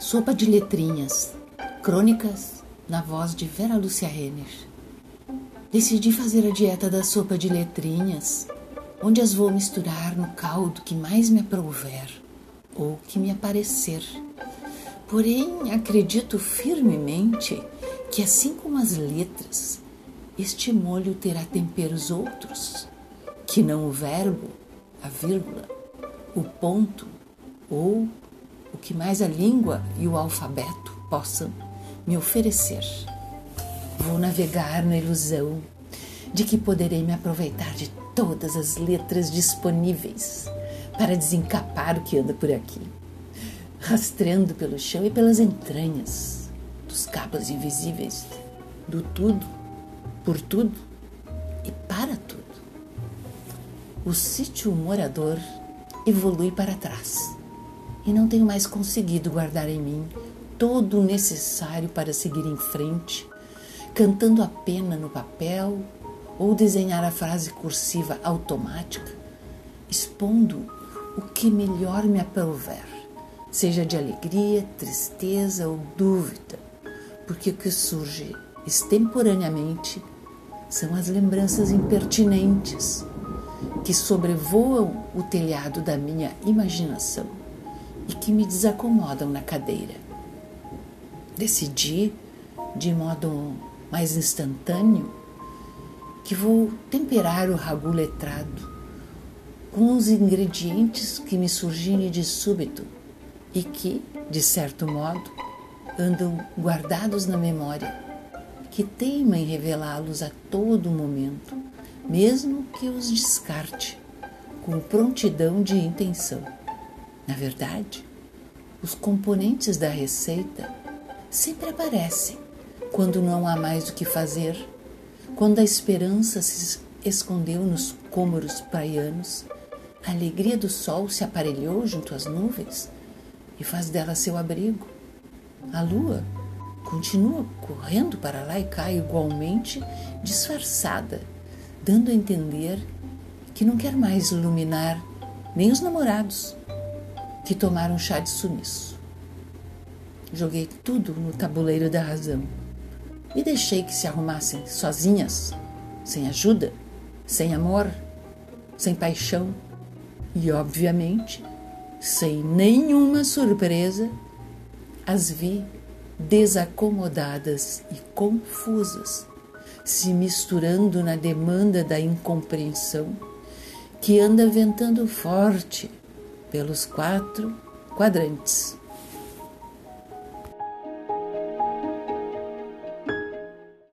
Sopa de letrinhas. Crônicas na voz de Vera Lúcia Renner. Decidi fazer a dieta da sopa de letrinhas, onde as vou misturar no caldo que mais me aprouver ou que me aparecer. Porém, acredito firmemente que, assim como as letras, este molho terá temperos outros, que não o verbo, a vírgula, o ponto ou o que mais a língua e o alfabeto possam me oferecer. Vou navegar na ilusão de que poderei me aproveitar de todas as letras disponíveis para desencapar o que anda por aqui, rastreando pelo chão e pelas entranhas dos cabos invisíveis do tudo, por tudo e para tudo. O sítio morador evolui para trás e não tenho mais conseguido guardar em mim todo o necessário para seguir em frente, cantando a pena no papel ou desenhar a frase cursiva automática, expondo o que melhor me aprouver, seja de alegria, tristeza ou dúvida, porque o que surge extemporaneamente são as lembranças impertinentes que sobrevoam o telhado da minha imaginação e que me desacomodam na cadeira. Decidi, de modo mais instantâneo, que vou temperar o ragu letrado com os ingredientes que me surgirem de súbito e que, de certo modo, andam guardados na memória, que teima em revelá-los a todo momento, mesmo que os descarte com prontidão de intenção. Na verdade, os componentes da receita sempre aparecem quando não há mais o que fazer, quando a esperança se escondeu nos cômoros praianos, a alegria do sol se aparelhou junto às nuvens e faz dela seu abrigo. A lua continua correndo para lá e cá igualmente disfarçada, dando a entender que não quer mais iluminar nem os namorados, que tomaram chá de sumiço. Joguei tudo no tabuleiro da razão e deixei que se arrumassem sozinhas, sem ajuda, sem amor, sem paixão e, obviamente, sem nenhuma surpresa, as vi desacomodadas e confusas, se misturando na demanda da incompreensão que anda ventando forte pelos quatro quadrantes.